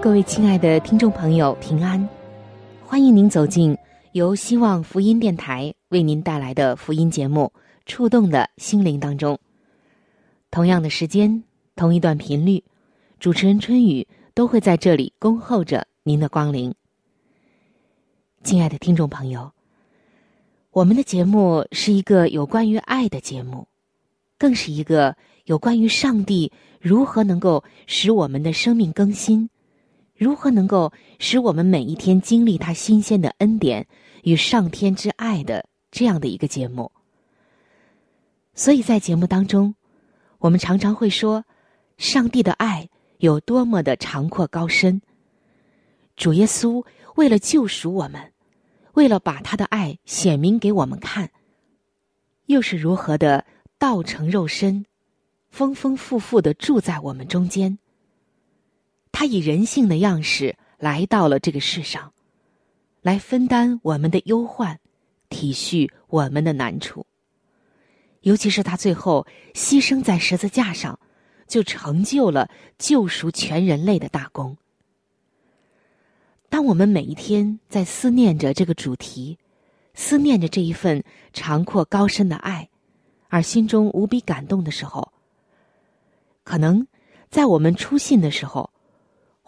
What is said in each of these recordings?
各位亲爱的听众朋友，平安，欢迎您走进。由希望福音电台为您带来的福音节目《触动的心灵》当中，同样的时间，同一段频率，主持人春雨都会在这里恭候着您的光临。亲爱的听众朋友，我们的节目是一个有关于爱的节目，更是一个有关于上帝如何能够使我们的生命更新。如何能够使我们每一天经历他新鲜的恩典与上天之爱的这样的一个节目？所以在节目当中，我们常常会说，上帝的爱有多么的长阔高深。主耶稣为了救赎我们，为了把他的爱显明给我们看，又是如何的道成肉身，丰丰富富的住在我们中间。他以人性的样式来到了这个世上，来分担我们的忧患，体恤我们的难处。尤其是他最后牺牲在十字架上，就成就了救赎全人类的大功。当我们每一天在思念着这个主题，思念着这一份长阔高深的爱，而心中无比感动的时候，可能在我们出信的时候。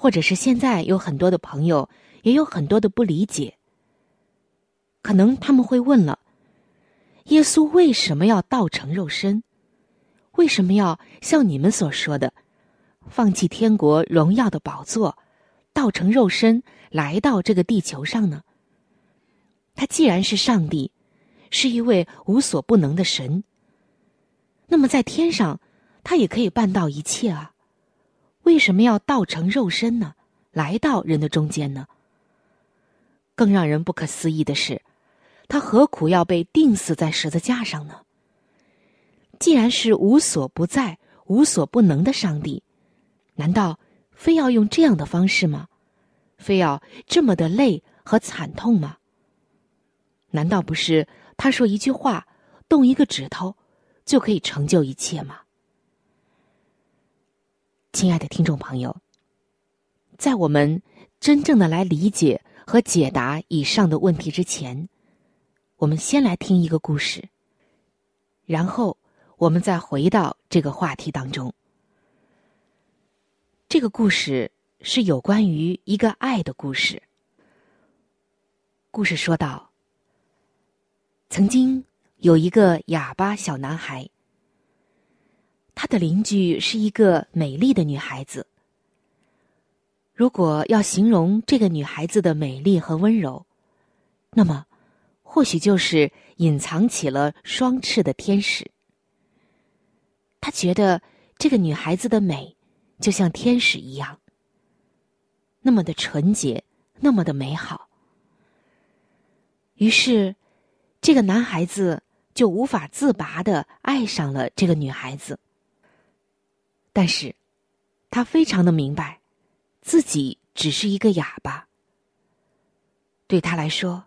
或者是现在有很多的朋友，也有很多的不理解。可能他们会问了：耶稣为什么要道成肉身？为什么要像你们所说的，放弃天国荣耀的宝座，道成肉身来到这个地球上呢？他既然是上帝，是一位无所不能的神，那么在天上，他也可以办到一切啊。为什么要道成肉身呢？来到人的中间呢？更让人不可思议的是，他何苦要被钉死在十字架上呢？既然是无所不在、无所不能的上帝，难道非要用这样的方式吗？非要这么的累和惨痛吗？难道不是他说一句话、动一个指头，就可以成就一切吗？亲爱的听众朋友，在我们真正的来理解和解答以上的问题之前，我们先来听一个故事，然后我们再回到这个话题当中。这个故事是有关于一个爱的故事。故事说道：曾经有一个哑巴小男孩。他的邻居是一个美丽的女孩子。如果要形容这个女孩子的美丽和温柔，那么或许就是隐藏起了双翅的天使。他觉得这个女孩子的美就像天使一样，那么的纯洁，那么的美好。于是，这个男孩子就无法自拔的爱上了这个女孩子。但是，他非常的明白，自己只是一个哑巴。对他来说，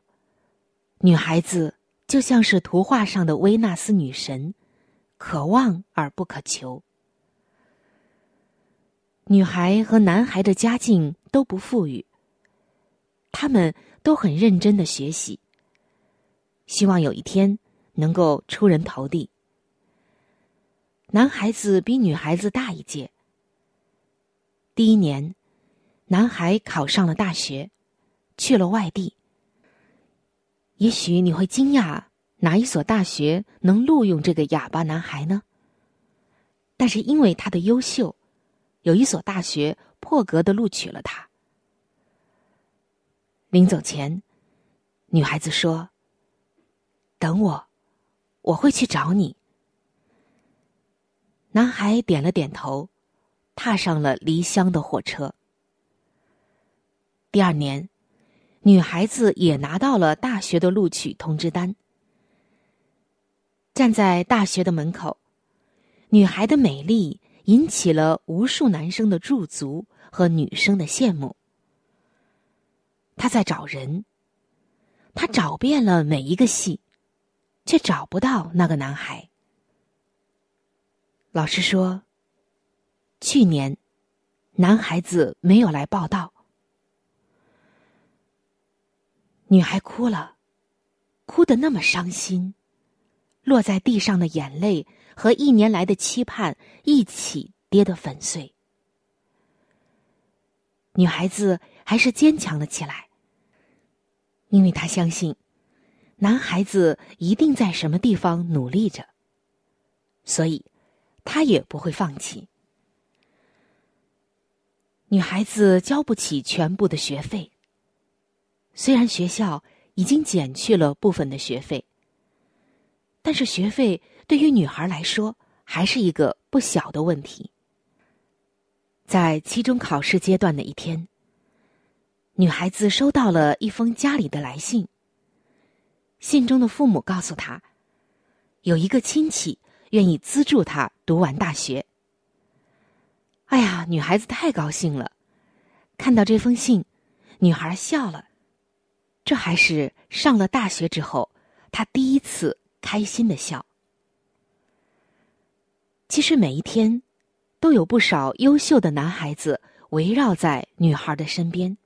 女孩子就像是图画上的维纳斯女神，可望而不可求。女孩和男孩的家境都不富裕，他们都很认真的学习，希望有一天能够出人头地。男孩子比女孩子大一届，第一年，男孩考上了大学，去了外地。也许你会惊讶，哪一所大学能录用这个哑巴男孩呢？但是因为他的优秀，有一所大学破格的录取了他。临走前，女孩子说：“等我，我会去找你。”男孩点了点头，踏上了离乡的火车。第二年。女孩子也拿到了大学的录取通知单，站在大学的门口，女孩的美丽引起了无数男生的驻足和女生的羡慕。她在找人，她找遍了每一个系，却找不到那个男孩。老师说，去年男孩子没有来报道。女孩哭了，哭得那么伤心，落在地上的眼泪和一年来的期盼一起跌得粉碎。女孩子还是坚强了起来，因为她相信，男孩子一定在什么地方努力着，所以，他也不会放弃。女孩子交不起全部的学费。虽然学校已经减去了部分的学费，但是学费对于女孩来说还是一个不小的问题。在期中考试阶段的一天，女孩子收到了一封家里的来信。信中的父母告诉她，有一个亲戚愿意资助她读完大学。哎呀，女孩子太高兴了！看到这封信，女孩笑了。这还是上了大学之后，她第一次开心的笑。其实每一天，都有不少优秀的男孩子围绕在女孩的身边，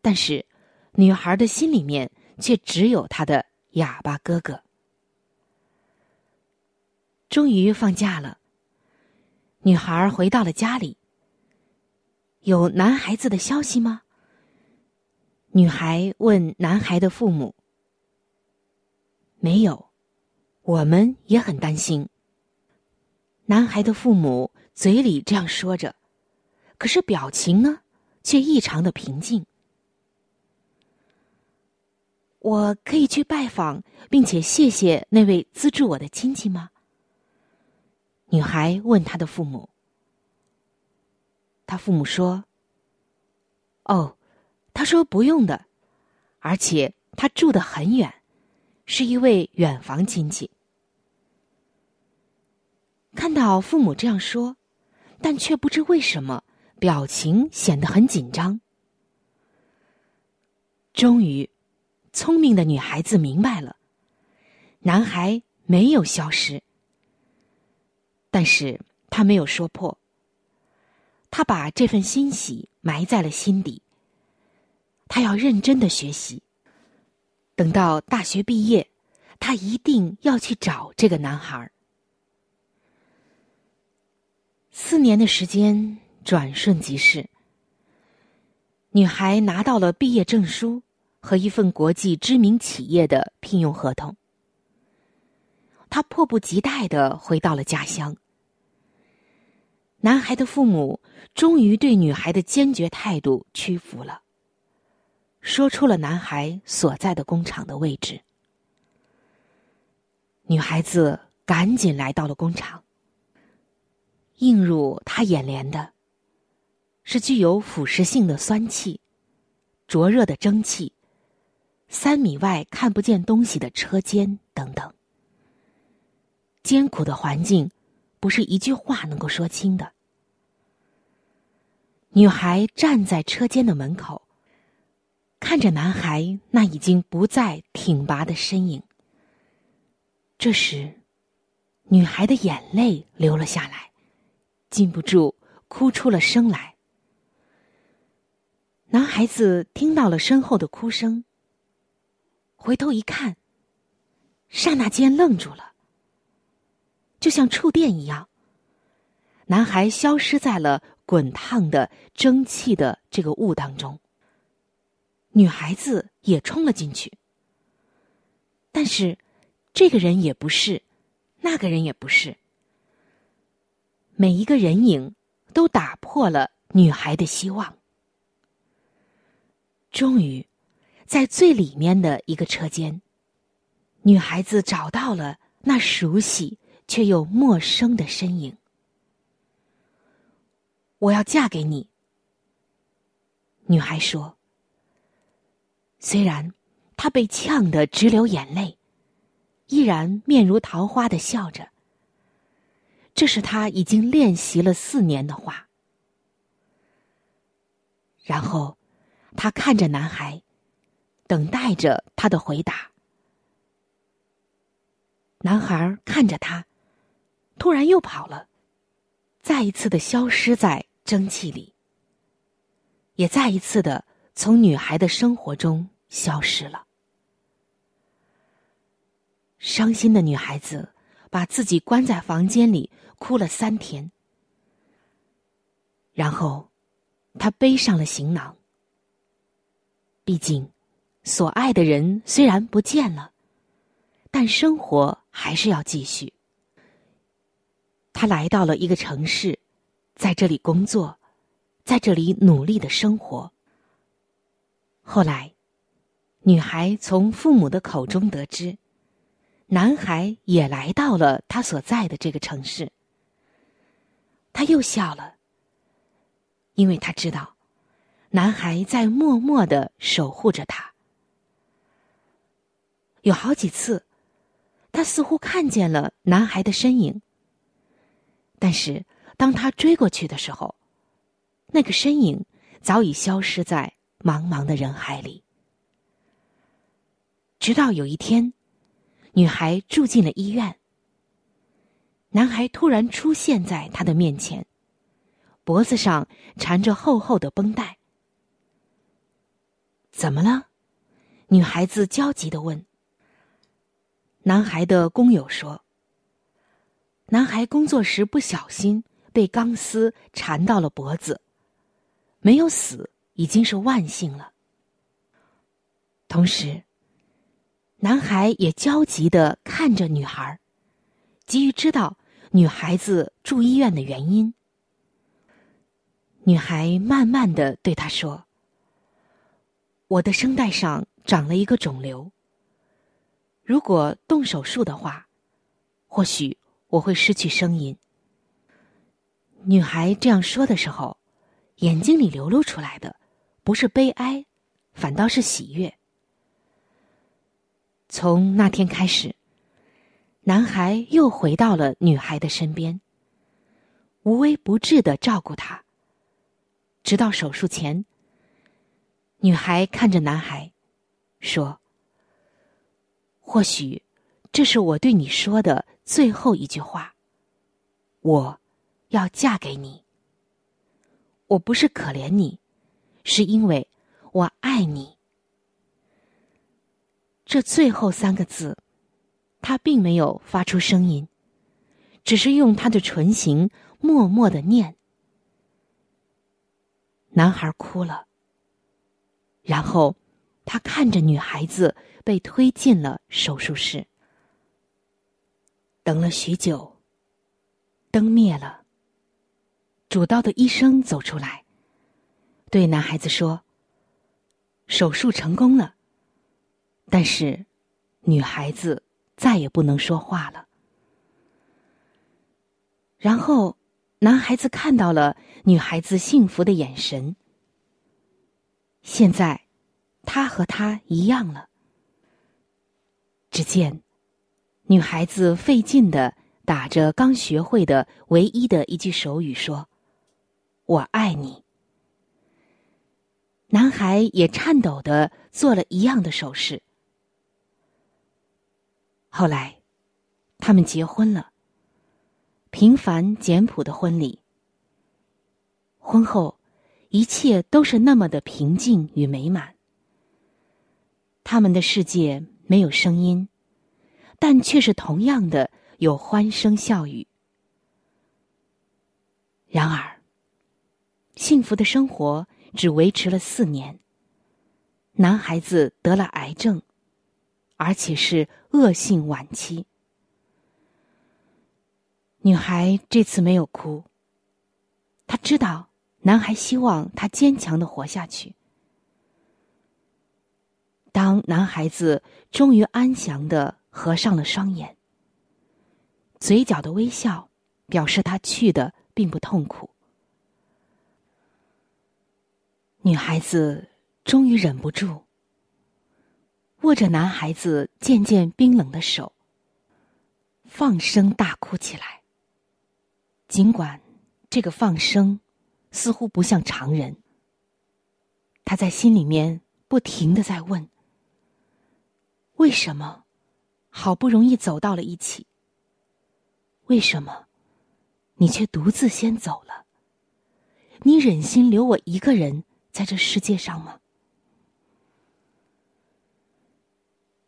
但是，女孩的心里面却只有她的哑巴哥哥。终于放假了，女孩回到了家里。有男孩子的消息吗？女孩问男孩的父母：“没有，我们也很担心。”男孩的父母嘴里这样说着，可是表情呢，却异常的平静。我可以去拜访，并且谢谢那位资助我的亲戚吗？女孩问她的父母。他父母说：“哦。”他说：“不用的，而且他住得很远，是一位远房亲戚。”看到父母这样说，但却不知为什么，表情显得很紧张。终于，聪明的女孩子明白了，男孩没有消失，但是他没有说破。他把这份欣喜埋在了心底。他要认真的学习，等到大学毕业，他一定要去找这个男孩。四年的时间转瞬即逝，女孩拿到了毕业证书和一份国际知名企业的聘用合同。他迫不及待的回到了家乡。男孩的父母终于对女孩的坚决态度屈服了。说出了男孩所在的工厂的位置。女孩子赶紧来到了工厂。映入她眼帘的，是具有腐蚀性的酸气、灼热的蒸汽、三米外看不见东西的车间等等。艰苦的环境，不是一句话能够说清的。女孩站在车间的门口。看着男孩那已经不再挺拔的身影，这时，女孩的眼泪流了下来，禁不住哭出了声来。男孩子听到了身后的哭声，回头一看，刹那间愣住了，就像触电一样，男孩消失在了滚烫的蒸汽的这个雾当中。女孩子也冲了进去，但是这个人也不是，那个人也不是。每一个人影都打破了女孩的希望。终于，在最里面的一个车间，女孩子找到了那熟悉却又陌生的身影。我要嫁给你，女孩说。虽然她被呛得直流眼泪，依然面如桃花的笑着。这是她已经练习了四年的话。然后，她看着男孩，等待着他的回答。男孩看着他，突然又跑了，再一次的消失在蒸汽里，也再一次的。从女孩的生活中消失了。伤心的女孩子把自己关在房间里哭了三天，然后她背上了行囊。毕竟，所爱的人虽然不见了，但生活还是要继续。他来到了一个城市，在这里工作，在这里努力的生活。后来，女孩从父母的口中得知，男孩也来到了他所在的这个城市。他又笑了，因为他知道，男孩在默默的守护着他。有好几次，他似乎看见了男孩的身影，但是当他追过去的时候，那个身影早已消失在。茫茫的人海里，直到有一天，女孩住进了医院。男孩突然出现在她的面前，脖子上缠着厚厚的绷带。怎么了？女孩子焦急的问。男孩的工友说：“男孩工作时不小心被钢丝缠到了脖子，没有死。”已经是万幸了。同时，男孩也焦急的看着女孩，急于知道女孩子住医院的原因。女孩慢慢的对他说：“我的声带上长了一个肿瘤，如果动手术的话，或许我会失去声音。”女孩这样说的时候，眼睛里流露出来的。不是悲哀，反倒是喜悦。从那天开始，男孩又回到了女孩的身边，无微不至的照顾她。直到手术前，女孩看着男孩，说：“或许，这是我对你说的最后一句话。我要嫁给你。我不是可怜你。”是因为我爱你。这最后三个字，他并没有发出声音，只是用他的唇形默默的念。男孩哭了，然后他看着女孩子被推进了手术室。等了许久，灯灭了，主刀的医生走出来。对男孩子说：“手术成功了。”但是，女孩子再也不能说话了。然后，男孩子看到了女孩子幸福的眼神。现在，他和他一样了。只见，女孩子费劲的打着刚学会的唯一的一句手语说：“我爱你。”男孩也颤抖的做了一样的手势。后来，他们结婚了。平凡简朴的婚礼。婚后，一切都是那么的平静与美满。他们的世界没有声音，但却是同样的有欢声笑语。然而，幸福的生活只维持了四年。男孩子得了癌症，而且是恶性晚期。女孩这次没有哭，她知道男孩希望她坚强的活下去。当男孩子终于安详的合上了双眼，嘴角的微笑表示他去的并不痛苦。女孩子终于忍不住，握着男孩子渐渐冰冷的手，放声大哭起来。尽管这个放声似乎不像常人，他在心里面不停的在问。为什么好不容易走到了一起？为什么你却独自先走了？你忍心留我一个人在这世界上吗？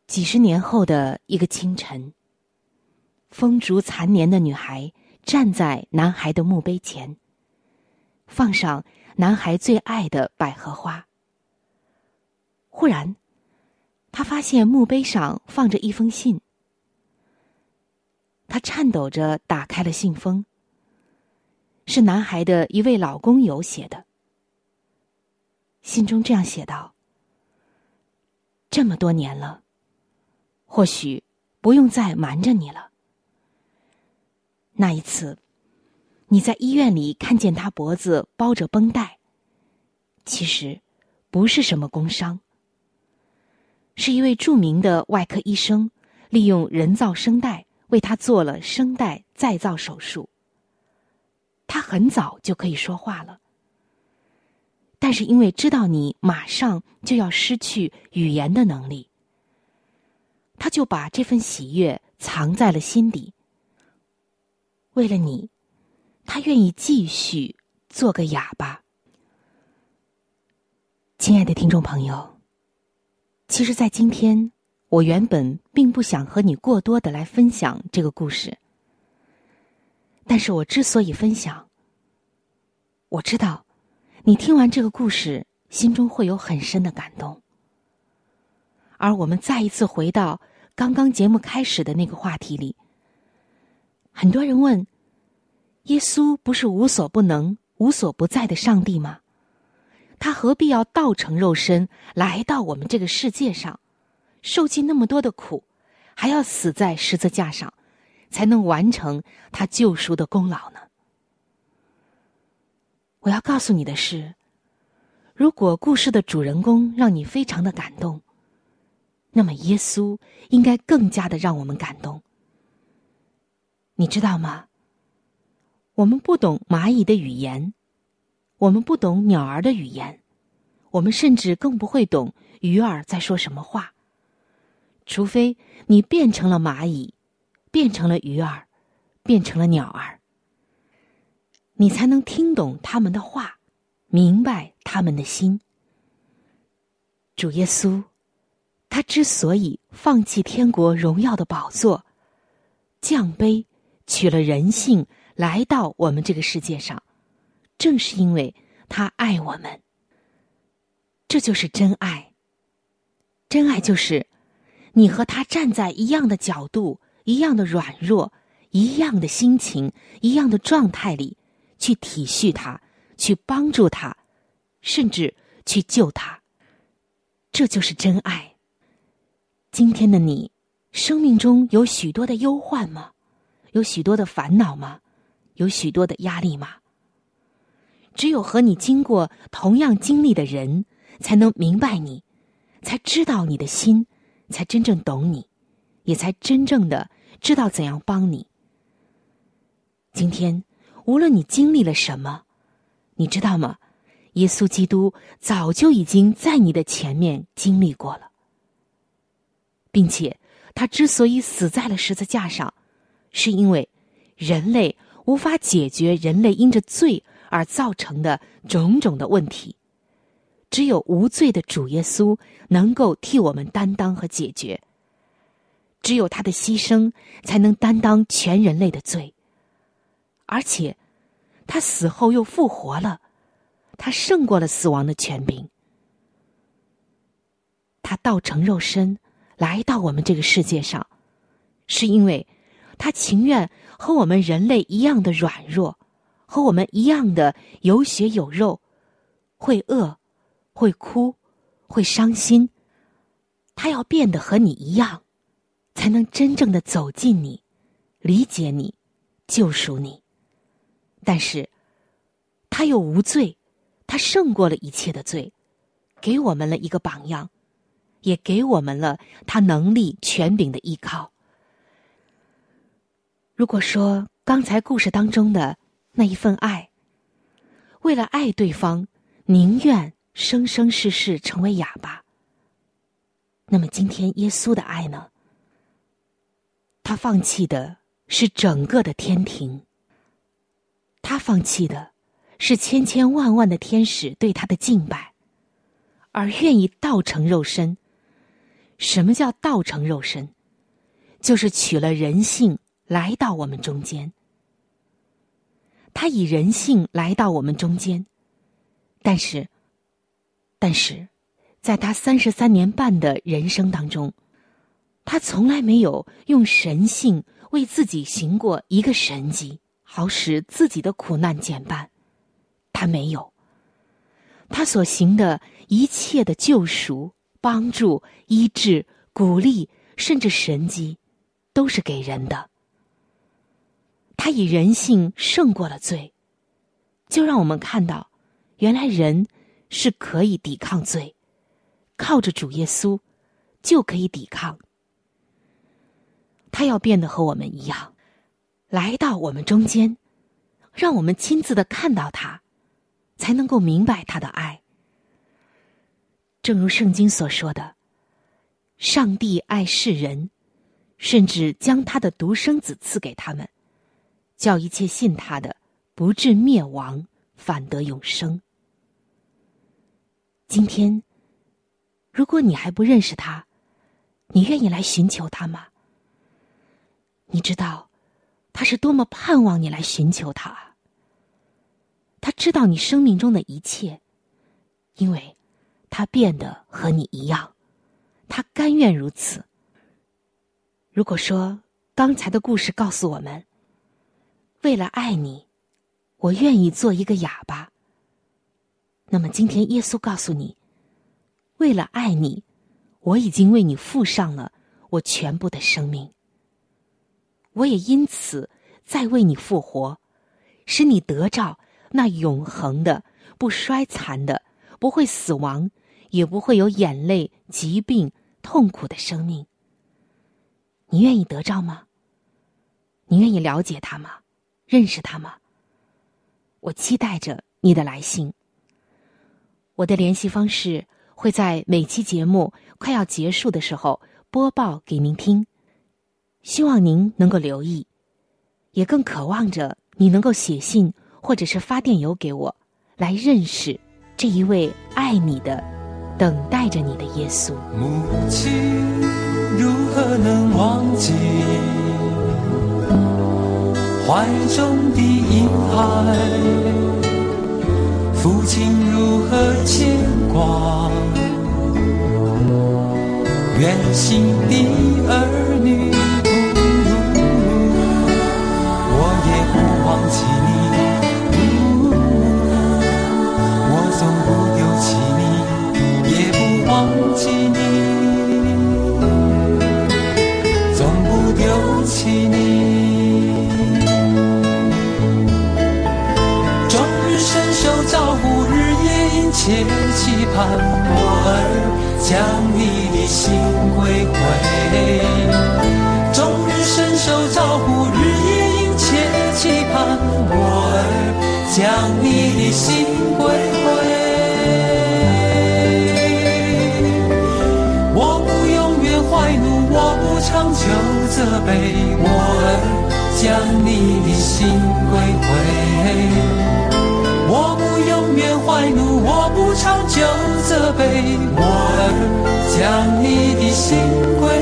几十年后的一个清晨，风烛残年的女孩站在男孩的墓碑前，放上男孩最爱的百合花。忽然。他发现墓碑上放着一封信，他颤抖着打开了信封，是男孩的一位老工友写的。信中这样写道：“这么多年了，或许不用再瞒着你了。那一次，你在医院里看见他脖子包着绷带，其实不是什么工伤。”是一位著名的外科医生，利用人造声带为他做了声带再造手术。他很早就可以说话了，但是因为知道你马上就要失去语言的能力，他就把这份喜悦藏在了心底。为了你，他愿意继续做个哑巴。亲爱的听众朋友。其实，在今天，我原本并不想和你过多的来分享这个故事。但是我之所以分享，我知道，你听完这个故事，心中会有很深的感动。而我们再一次回到刚刚节目开始的那个话题里，很多人问：耶稣不是无所不能、无所不在的上帝吗？他何必要道成肉身来到我们这个世界上，受尽那么多的苦，还要死在十字架上，才能完成他救赎的功劳呢？我要告诉你的是，如果故事的主人公让你非常的感动，那么耶稣应该更加的让我们感动。你知道吗？我们不懂蚂蚁的语言。我们不懂鸟儿的语言，我们甚至更不会懂鱼儿在说什么话。除非你变成了蚂蚁，变成了鱼儿，变成了鸟儿，你才能听懂他们的话，明白他们的心。主耶稣，他之所以放弃天国荣耀的宝座，降卑，取了人性，来到我们这个世界上。正是因为他爱我们，这就是真爱。真爱就是你和他站在一样的角度、一样的软弱、一样的心情、一样的状态里，去体恤他，去帮助他，甚至去救他。这就是真爱。今天的你，生命中有许多的忧患吗？有许多的烦恼吗？有许多的压力吗？只有和你经过同样经历的人，才能明白你，才知道你的心，才真正懂你，也才真正的知道怎样帮你。今天，无论你经历了什么，你知道吗？耶稣基督早就已经在你的前面经历过了，并且他之所以死在了十字架上，是因为人类无法解决人类因着罪。而造成的种种的问题，只有无罪的主耶稣能够替我们担当和解决。只有他的牺牲，才能担当全人类的罪。而且，他死后又复活了，他胜过了死亡的权柄。他道成肉身来到我们这个世界上，是因为他情愿和我们人类一样的软弱，和我们一样的有血有肉，会饿，会哭，会伤心。他要变得和你一样，才能真正的走进你，理解你，救赎你。但是，他又无罪，他胜过了一切的罪，给我们了一个榜样，也给我们了他能力权柄的依靠。如果说刚才故事当中的那一份爱，为了爱对方，宁愿生生世世成为哑巴。那么今天耶稣的爱呢？他放弃的是整个的天庭，他放弃的是千千万万的天使对他的敬拜，而愿意道成肉身。什么叫道成肉身？就是取了人性来到我们中间。他以人性来到我们中间，但是，但是。在他三十三年半的人生当中，他从来没有用神性为自己行过一个神迹，好使自己的苦难减半。他没有。他所行的一切的救赎、帮助、医治、鼓励，甚至神迹，都是给人的。他以人性胜过了罪，就让我们看到，原来人是可以抵抗罪。靠着主耶稣，就可以抵抗。他要变得和我们一样，来到我们中间，让我们亲自的看到他，才能够明白他的爱。正如圣经所说的：“上帝爱世人，甚至将他的独生子赐给他们，叫一切信他的不至灭亡，反得永生。”今天。如果你还不认识他，你愿意来寻求他吗？你知道他是多么盼望你来寻求他。他知道你生命中的一切，因为他变得和你一样，他甘愿如此。如果说刚才的故事告诉我们，为了爱你，我愿意做一个哑巴，那么今天耶稣告诉你。为了爱你，我已经为你付上了我全部的生命。我也因此再为你复活，使你得着那永恒的、不衰残的、不会死亡，也不会有眼泪、疾病、痛苦的生命。你愿意得着吗？你愿意了解他吗？认识他吗？我期待着你的来信。我的联系方式。会在每期节目快要结束的时候播报给您听，希望您能够留意，也更渴望着你能够写信或者是发电邮给我，来认识这一位爱你的、等待着你的耶稣。母亲如何能忘记怀中的婴孩？父亲如何牵挂？远行的儿女，我也不忘记将你的心归回，终日伸手招呼，日夜殷切期盼，我儿将你的心归回。我不永远怀怒，我不长久责备，我儿将你的心归回。我儿将你的心归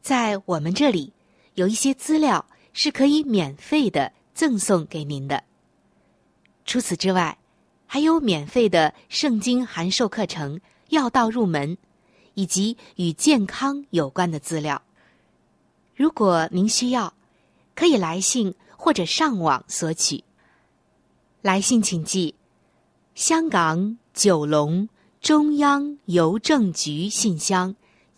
在我们这里，有一些资料是可以免费的赠送给您的。除此之外，还有免费的圣经函授课程、要道入门，以及与健康有关的资料。如果您需要，可以来信或者上网索取。来信请寄：香港九龙中央邮政局信箱。